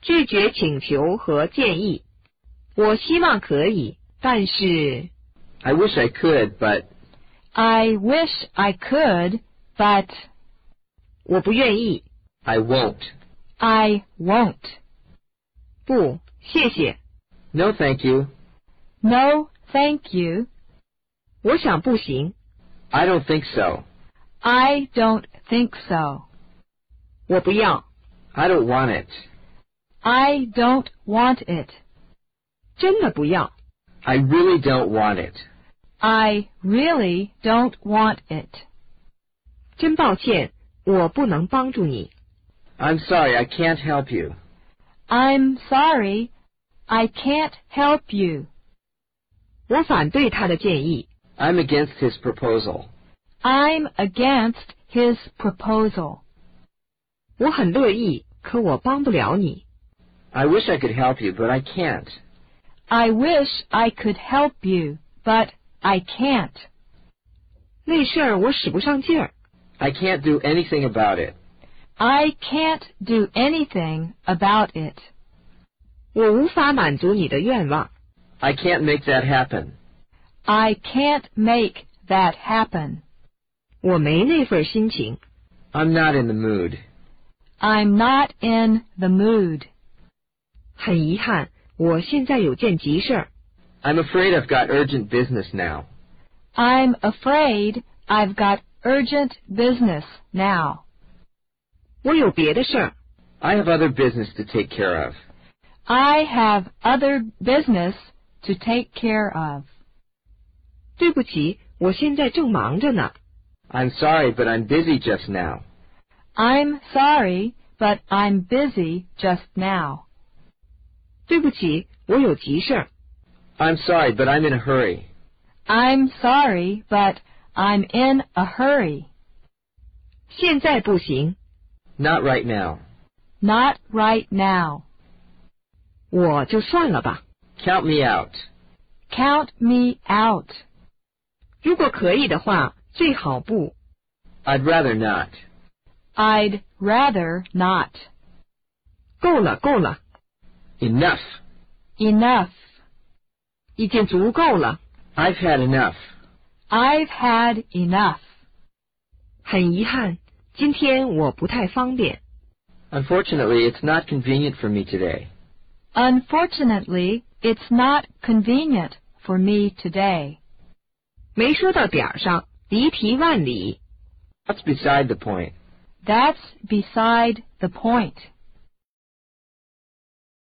拒绝请求和建议。我希望可以，但是 I wish I could, but I wish I could, but 我不愿意。 I won't. I won't. 不，谢谢。 No, thank you. No, thank you. 我想不行。 I don't think so. I don't think so. 我不要。 I don't want it. I don't want it. 真的不要。 I really don't want it. I really don't want it. 真抱歉，我不能帮助你。 I'm sorry, I can't help you. I'm sorry. I can't help you. 我反对他的建议。 I'm against his proposal. I'm against his proposal. 我很乐意，可我帮不了你。 I wish I could help you, but I can't. I wish I could help you, but I can't. 那事儿我使不上劲儿。 I can't do anything about it. I can't do anything about it. 我无法满足你的愿望。 I can't make that happen. I can't make that happen. 我没那份心情。 I'm not in the mood. I'm not in the mood. 很遗憾，我现在有件急事儿。 I'm afraid I've got urgent business now. I'm afraid I've got urgent business now. 我有别的事儿。 I have other business to take care of. I have other business to take care of. 对不起，我现在正忙着呢。 I'm sorry, but I'm busy just now. I'm sorry, but I'm busy just now. 对不起，我有急事儿。 I'm sorry, but I'm in a hurry. I'm sorry, but I'm in a hurry. 现在不行， Not right now. Not right now. 我就算了吧。 Count me out. Count me out. 如果可以的话，最好不。 I'd rather not. I'd rather not. 够了，够了， Enough. Enough. 已经足够了。 I've had enough. I've had enough. 很遗憾，今天我不太方便。 Unfortunately, it's not convenient for me today. Unfortunately, it's not convenient for me today. 没说到点儿上，离题万里。 That's beside the point. That's beside the point.